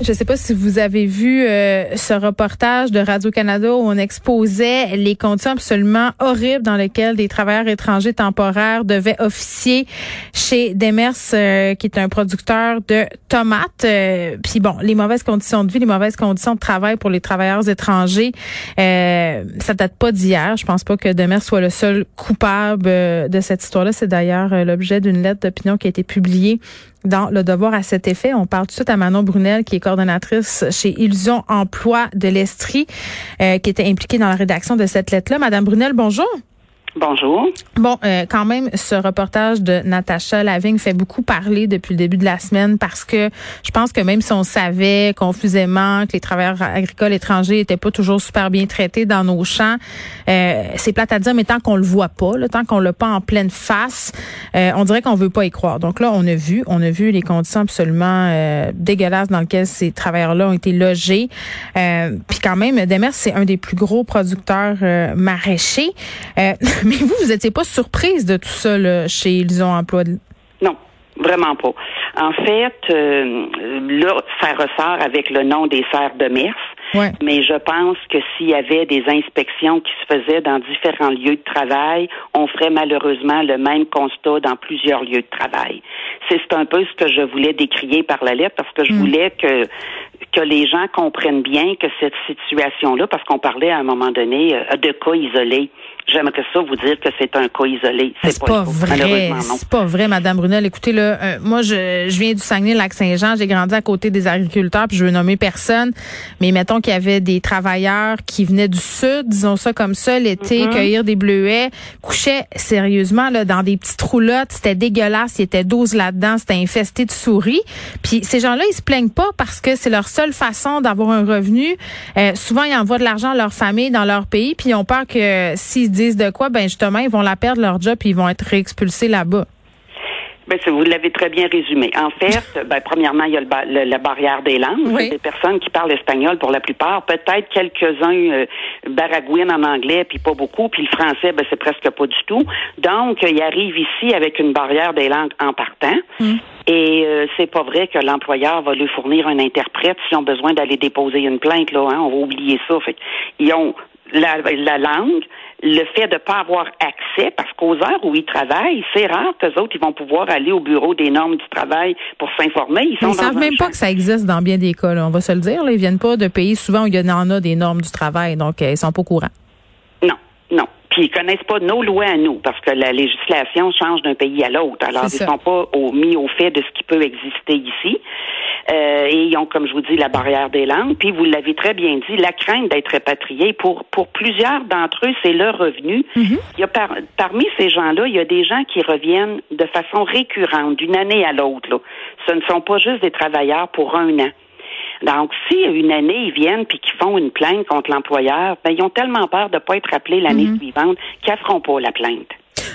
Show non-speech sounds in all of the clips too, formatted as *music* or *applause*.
Je ne sais pas si vous avez vu euh, ce reportage de Radio-Canada où on exposait les conditions absolument horribles dans lesquelles des travailleurs étrangers temporaires devaient officier chez Demers, euh, qui est un producteur de tomates. Euh, puis bon, les mauvaises conditions de vie, les mauvaises conditions de travail pour les travailleurs étrangers, ça date pas d'hier. Je pense pas que Demers soit le seul coupable de cette histoire-là. C'est d'ailleurs l'objet d'une lettre d'opinion qui a été publiée dans le devoir à cet effet. On parle tout de suite à Manon Brunel, qui est coordonnatrice chez Illusion Emploi de l'Estrie, euh, qui était impliquée dans la rédaction de cette lettre-là. Madame Brunel, bonjour. Bonjour. Bon, euh, quand même, ce reportage de Natacha Lavigne fait beaucoup parler depuis le début de la semaine parce que je pense que même si on savait confusément que les travailleurs agricoles étrangers étaient pas toujours super bien traités dans nos champs, euh, c'est plate à dire, mais tant qu'on le voit pas, là, tant qu'on l'a pas en pleine face, euh, on dirait qu'on veut pas y croire. Donc là, on a vu, on a vu les conditions absolument euh, dégueulasses dans lesquelles ces travailleurs-là ont été logés. Puis quand même, Demers, c'est un des plus gros producteurs maraîchers. *laughs* Mais vous, vous n'étiez pas surprise de tout ça là, chez Illusion Emploi? Non, vraiment pas. En fait, euh, là, ça ressort avec le nom des serres de Mers. Mais je pense que s'il y avait des inspections qui se faisaient dans différents lieux de travail, on ferait malheureusement le même constat dans plusieurs lieux de travail. C'est un peu ce que je voulais décrier par la lettre parce que je mm. voulais que que les gens comprennent bien que cette situation-là, parce qu'on parlait à un moment donné euh, de cas isolés. J'aimerais ça vous dire que c'est un cas isolé. C'est pas, pas vrai. C'est pas vrai, Madame Brunel. Écoutez, là, euh, moi, je, je viens du Saguenay-Lac-Saint-Jean. J'ai grandi à côté des agriculteurs, puis je veux nommer personne. Mais mettons qu'il y avait des travailleurs qui venaient du sud, disons ça comme ça, l'été, mm-hmm. cueillir des bleuets, couchaient sérieusement là dans des petites roulottes. C'était dégueulasse. Il y était 12 là-dedans. C'était infesté de souris. Puis ces gens-là, ils se plaignent pas parce que c'est leur seule façon d'avoir un revenu. Euh, souvent, ils envoient de l'argent à leur famille dans leur pays, puis ils ont peur que s'ils disent de quoi, ben justement, ils vont la perdre leur job, puis ils vont être réexpulsés là-bas. Ben, vous l'avez très bien résumé. En fait, *laughs* ben, premièrement, il y a le, la barrière des langues. Oui. Des personnes qui parlent espagnol pour la plupart. Peut-être quelques-uns euh, baragouinent en anglais, puis pas beaucoup. Puis le français, ben, c'est presque pas du tout. Donc, ils arrivent ici avec une barrière des langues en partant. Mm. Et euh, c'est pas vrai que l'employeur va lui fournir un interprète s'ils ont besoin d'aller déposer une plainte. Là, hein, on va oublier ça. Fait ils ont la, la langue, le fait de ne pas avoir accès, parce qu'aux heures où ils travaillent, c'est rare qu'eux autres, ils vont pouvoir aller au bureau des normes du travail pour s'informer. Ils ne savent même pas que ça existe dans bien des cas, on va se le dire. Là. Ils viennent pas de pays souvent où il y en a des normes du travail, donc euh, ils sont pas au courant. Non, non. Puis ils connaissent pas nos lois à nous, parce que la législation change d'un pays à l'autre. Alors, ils ne sont pas mis au fait de ce qui peut exister ici. Euh, et ils ont, comme je vous dis, la barrière des langues. Puis vous l'avez très bien dit, la crainte d'être répatrié. Pour pour plusieurs d'entre eux, c'est leur revenu. Mhm. Il y a parmi ces gens-là, il y a des gens qui reviennent de façon récurrente, d'une année à l'autre. Ce ne sont pas juste des travailleurs pour un an. Donc, si une année, ils viennent puis qu'ils font une plainte contre l'employeur, ben, ils ont tellement peur de ne pas être appelés l'année mhm. suivante qu'ils ne feront pas la plainte.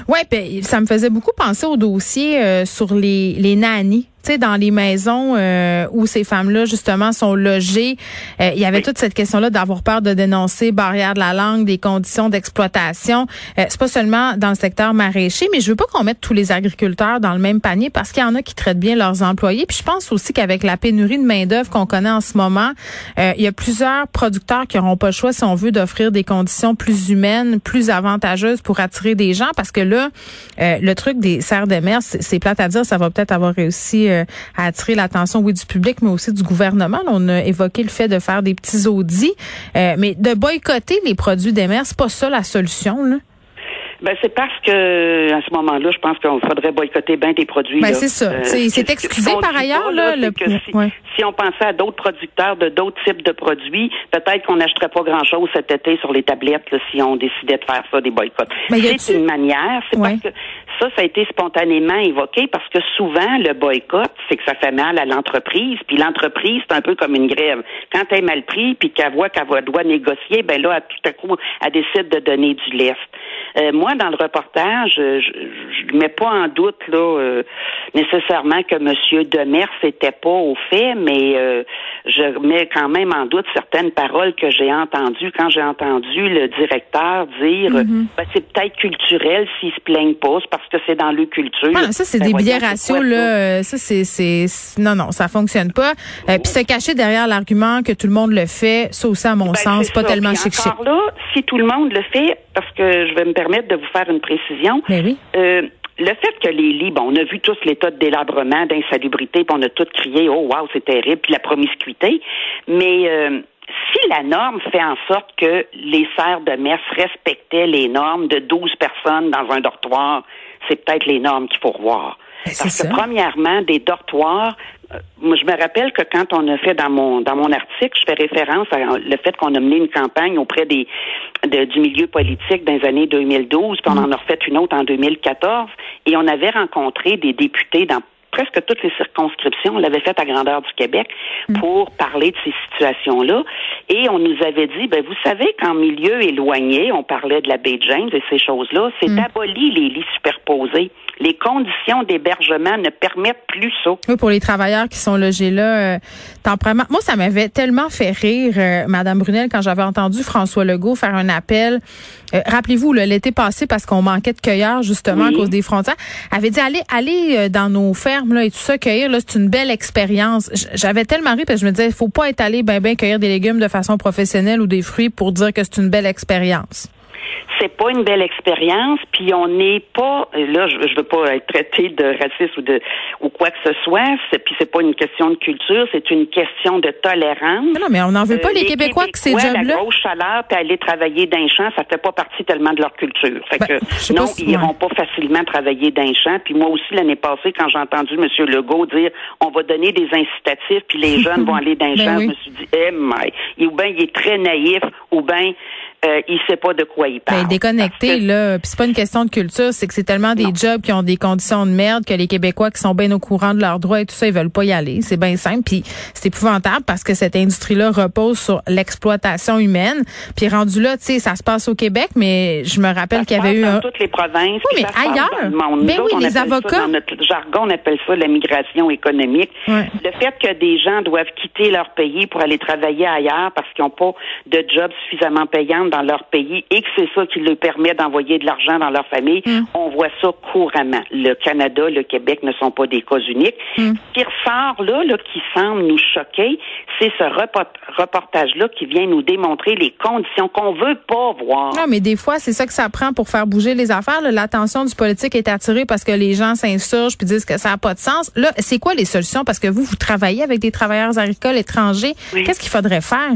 Oui, ben, ça me faisait beaucoup penser au dossier euh, sur les, les nannies tu sais, dans les maisons euh, où ces femmes-là justement sont logées, euh, il y avait toute cette question-là d'avoir peur de dénoncer barrière de la langue, des conditions d'exploitation. Euh, c'est pas seulement dans le secteur maraîcher, mais je veux pas qu'on mette tous les agriculteurs dans le même panier parce qu'il y en a qui traitent bien leurs employés. Puis je pense aussi qu'avec la pénurie de main d'œuvre qu'on connaît en ce moment, il y a plusieurs producteurs qui n'auront pas le choix si on veut d'offrir des conditions plus humaines, plus avantageuses pour attirer des gens parce que là, le truc des serres de mer, c'est plate à dire, ça va peut-être avoir réussi euh, à attirer l'attention, oui, du public, mais aussi du gouvernement. on a évoqué le fait de faire des petits audits, euh, mais de boycotter les produits des mers, c'est pas ça la solution, là? Ben, c'est parce que à ce moment-là, je pense qu'on faudrait boycotter bien des produits. Ben, c'est ça. Euh, c'est excusé par ailleurs, là. le... si, on pensait à d'autres producteurs de d'autres types de produits, peut-être qu'on n'achèterait pas grand-chose cet été sur les tablettes si on décidait de faire ça, des boycotts. c'est une manière. C'est parce que ça, ça a été spontanément évoqué parce que souvent, le boycott, c'est que ça fait mal à l'entreprise. Puis l'entreprise, c'est un peu comme une grève. Quand elle est mal pris, puis qu'elle voit qu'elle doit négocier, ben là, tout à coup, elle décide de donner du lest. Euh, moi, dans le reportage, je ne mets pas en doute là euh, nécessairement que M. Demers n'était pas au fait, mais euh, je mets quand même en doute certaines paroles que j'ai entendues quand j'ai entendu le directeur dire mm-hmm. ben, c'est peut-être culturel s'ils se plaignent pas, parce que c'est dans le culture. Ah, ça, c'est ben, des billets ratios, là. Ça, c'est, c'est, non, non, ça fonctionne pas. puis se cacher derrière l'argument que tout le monde le fait, ça aussi, à mon ben, sens, pas tellement chic-chic. là, si tout le monde le fait, parce que je vais me permettre de vous faire une précision. Ben euh, le fait que les lits, bon, on a vu tous l'état de délabrement, d'insalubrité, puis on a tous crié, oh wow, c'est terrible, puis la promiscuité. Mais euh, si la norme fait en sorte que les serres de messe respectaient les normes de 12 personnes dans un dortoir, c'est peut-être les normes qu'il faut revoir. Ben, Parce que premièrement, des dortoirs, euh, moi, je me rappelle que quand on a fait dans mon dans mon article, je fais référence à le fait qu'on a mené une campagne auprès des du milieu politique dans les années 2012, puis on mm. en a refait une autre en 2014, et on avait rencontré des députés dans presque toutes les circonscriptions. On l'avait fait à grandeur du Québec mm. pour parler de ces situations-là. Et on nous avait dit, ben vous savez qu'en milieu éloigné, on parlait de la baie James et ces choses-là, c'est mm. aboli les lits superposés les conditions d'hébergement ne permettent plus ça. Oui, pour les travailleurs qui sont logés là, euh, temporairement. Moi, ça m'avait tellement fait rire, euh, Madame Brunel, quand j'avais entendu François Legault faire un appel. Euh, rappelez-vous, l'été passé, parce qu'on manquait de cueilleurs justement à cause des frontières, avait dit allez, allez euh, dans nos fermes et tout ça cueillir. C'est une belle expérience. J'avais tellement ri parce que je me disais, il faut pas être allé ben ben cueillir des légumes de façon professionnelle ou des fruits pour dire que c'est une belle expérience c'est pas une belle expérience, puis on n'est pas là, je, je veux pas être traité de raciste ou de ou quoi que ce soit, puis c'est pas une question de culture, c'est une question de tolérance. non, mais on n'en veut pas les, euh, Québécois, que ces jobs-là. La grosse chaleur, puis aller travailler d'un champ, ça fait pas partie tellement de leur culture. Fait ben, que non, ils iront pas facilement travailler d'un champ. Puis moi aussi l'année passée, quand j'ai entendu M. Legault dire on va donner des incitatifs, puis les jeunes vont *laughs* aller d'un ben champ, je me suis dit, eh my, ou bien il est très naïf, ou bien euh, il sait pas de quoi il parle. Ben, déconnecté, là. Puis c'est pas une question de culture, c'est que c'est tellement des jobs qui ont des conditions de merde que les Québécois qui sont bien au courant de leurs droits et tout ça, ils veulent pas y aller. C'est bien simple. Puis c'est épouvantable parce que cette industrie-là repose sur l'exploitation humaine. Puis rendu là, tu sais, ça se passe au Québec, mais je me rappelle qu'il y avait eu dans toutes les provinces. Oui, mais ailleurs. Ben oui, les avocats. dans notre jargon, on appelle ça la migration économique. Le fait que des gens doivent quitter leur pays pour aller travailler ailleurs parce qu'ils n'ont pas de job suffisamment payant dans leur pays et que c'est ça qui leur permet d'envoyer de l'argent dans leur famille, mm. on voit ça couramment. Le Canada, le Québec ne sont pas des cas uniques. Mm. Ce qui ressort là, là, qui semble nous choquer, c'est ce reportage-là qui vient nous démontrer les conditions qu'on veut pas voir. Non, mais des fois, c'est ça que ça prend pour faire bouger les affaires. L'attention du politique est attirée parce que les gens s'insurgent puis disent que ça n'a pas de sens. Là, c'est quoi les solutions? Parce que vous, vous travaillez avec des travailleurs agricoles étrangers. Qu'est-ce qu'il faudrait faire?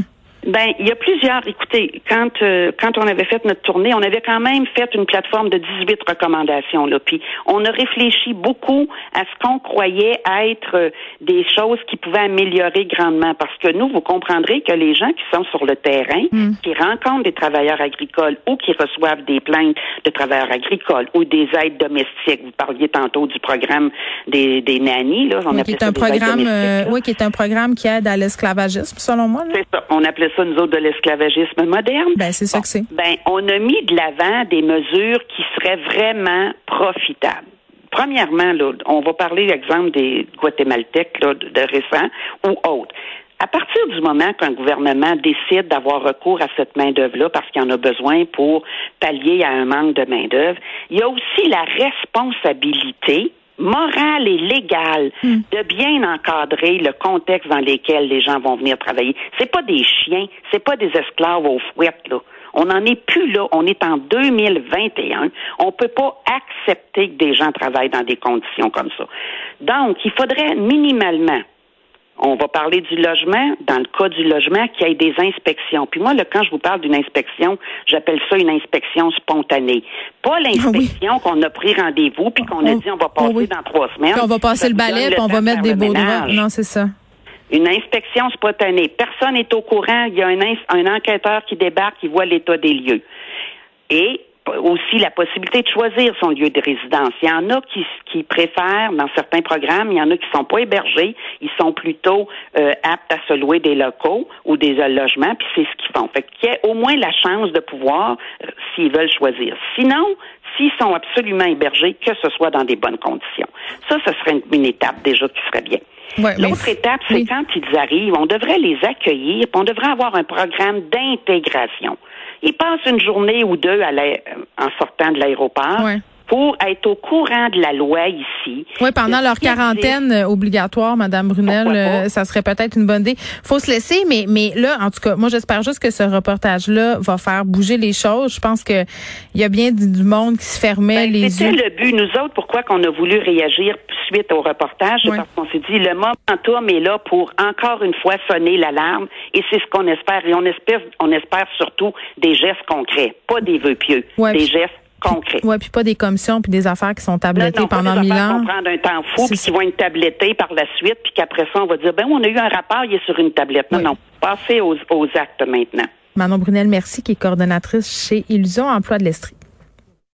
Ben, il y a plusieurs. Écoutez, quand euh, quand on avait fait notre tournée, on avait quand même fait une plateforme de 18 recommandations là. Puis on a réfléchi beaucoup à ce qu'on croyait être euh, des choses qui pouvaient améliorer grandement. Parce que nous, vous comprendrez que les gens qui sont sur le terrain, hmm. qui rencontrent des travailleurs agricoles ou qui reçoivent des plaintes de travailleurs agricoles ou des aides domestiques. Vous parliez tantôt du programme des, des nannies là. On oui, qui est un programme, euh, oui, qui est un programme qui aide à l'esclavagisme, selon moi. C'est ça. On appelait ça, nous autres, de l'esclavagisme moderne. Ben, c'est ça que c'est. Ben, on a mis de l'avant des mesures qui seraient vraiment profitables. Premièrement, là, on va parler, exemple, des Guatémaltèques là, de, récent ou autres. À partir du moment qu'un gouvernement décide d'avoir recours à cette main-d'œuvre-là parce qu'il en a besoin pour pallier à un manque de main-d'œuvre, il y a aussi la responsabilité morale et légale hmm. de bien encadrer le contexte dans lequel les gens vont venir travailler. C'est pas des chiens, c'est pas des esclaves aux fouettes là. On n'en est plus là. On est en 2021. On peut pas accepter que des gens travaillent dans des conditions comme ça. Donc, il faudrait minimalement on va parler du logement. Dans le cas du logement, qu'il y ait des inspections. Puis moi, là, quand je vous parle d'une inspection, j'appelle ça une inspection spontanée. Pas l'inspection qu'on a pris rendez-vous puis qu'on a dit on va passer dans trois semaines. Puis on va passer le balai puis on va mettre des beaux. Non, c'est ça. Une inspection spontanée. Personne n'est au courant. Il y a un, un enquêteur qui débarque, qui voit l'état des lieux. Et aussi la possibilité de choisir son lieu de résidence. Il y en a qui, qui préfèrent, dans certains programmes, il y en a qui sont pas hébergés, ils sont plutôt euh, aptes à se louer des locaux ou des logements, puis c'est ce qu'ils font. Fait qu'il y ait au moins la chance de pouvoir, euh, s'ils veulent choisir. Sinon, s'ils sont absolument hébergés, que ce soit dans des bonnes conditions. Ça, ce serait une, étape déjà qui serait bien. L'autre étape, c'est quand ils arrivent, on devrait les accueillir, on devrait avoir un programme d'intégration. Ils passent une journée ou deux à en sortant de l'aéroport. Pour être au courant de la loi ici. Oui, pendant leur quarantaine euh, obligatoire, Madame Brunel, euh, ça serait peut-être une bonne idée. Faut se laisser, mais mais là, en tout cas, moi j'espère juste que ce reportage-là va faire bouger les choses. Je pense que il y a bien du, monde qui se fermait ben, les yeux. C'était le but. Nous autres, pourquoi qu'on a voulu réagir suite au reportage, parce qu'on s'est dit le momentum est là pour encore une fois sonner l'alarme et c'est ce qu'on espère. Et on espère, on espère surtout des gestes concrets, pas des vœux pieux, des gestes concrets. Oui, puis pas des commissions puis des affaires qui sont tablettées pendant mille ans. Qui vont prendre un temps fou puis qui vont être tablettées par la suite puis qu'après ça on va dire ben on a eu un rapport, il est sur une tablette. Non, non, passez aux, aux actes maintenant. Manon Brunel, merci, qui est coordonnatrice chez Illusion Emploi de l'Estrie.